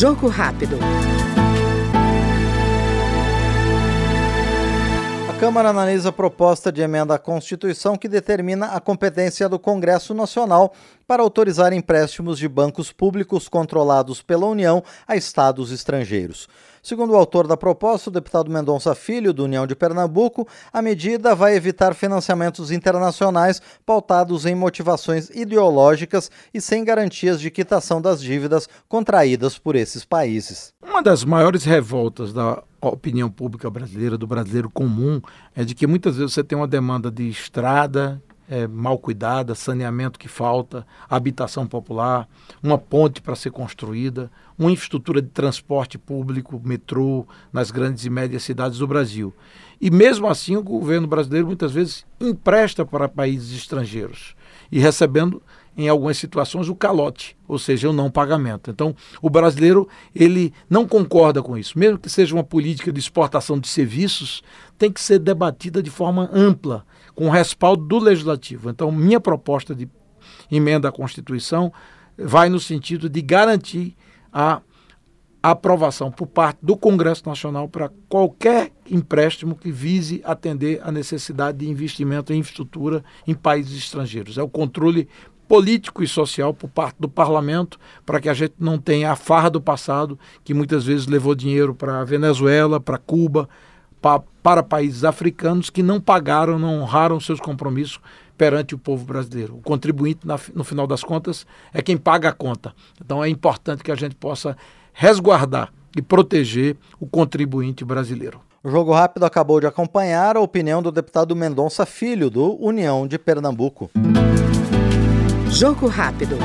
Jogo rápido. Câmara analisa a proposta de emenda à Constituição que determina a competência do Congresso Nacional para autorizar empréstimos de bancos públicos controlados pela União a estados estrangeiros. Segundo o autor da proposta, o deputado Mendonça Filho, do União de Pernambuco, a medida vai evitar financiamentos internacionais pautados em motivações ideológicas e sem garantias de quitação das dívidas contraídas por esses países. Uma das maiores revoltas da opinião pública brasileira, do brasileiro comum, é de que muitas vezes você tem uma demanda de estrada, é, mal cuidada, saneamento que falta, habitação popular, uma ponte para ser construída, uma infraestrutura de transporte público, metrô, nas grandes e médias cidades do Brasil. E mesmo assim, o governo brasileiro muitas vezes empresta para países estrangeiros e recebendo em algumas situações o calote, ou seja, o não pagamento. Então, o brasileiro ele não concorda com isso, mesmo que seja uma política de exportação de serviços, tem que ser debatida de forma ampla com respaldo do legislativo. Então, minha proposta de emenda à Constituição vai no sentido de garantir a aprovação por parte do Congresso Nacional para qualquer empréstimo que vise atender a necessidade de investimento em infraestrutura em países estrangeiros. É o controle político e social por parte do parlamento para que a gente não tenha a farra do passado que muitas vezes levou dinheiro para a Venezuela, para Cuba, pa, para países africanos que não pagaram, não honraram seus compromissos perante o povo brasileiro. O contribuinte, na, no final das contas, é quem paga a conta. Então é importante que a gente possa resguardar e proteger o contribuinte brasileiro. O Jogo Rápido acabou de acompanhar a opinião do deputado Mendonça Filho, do União de Pernambuco. Jogo Rápido.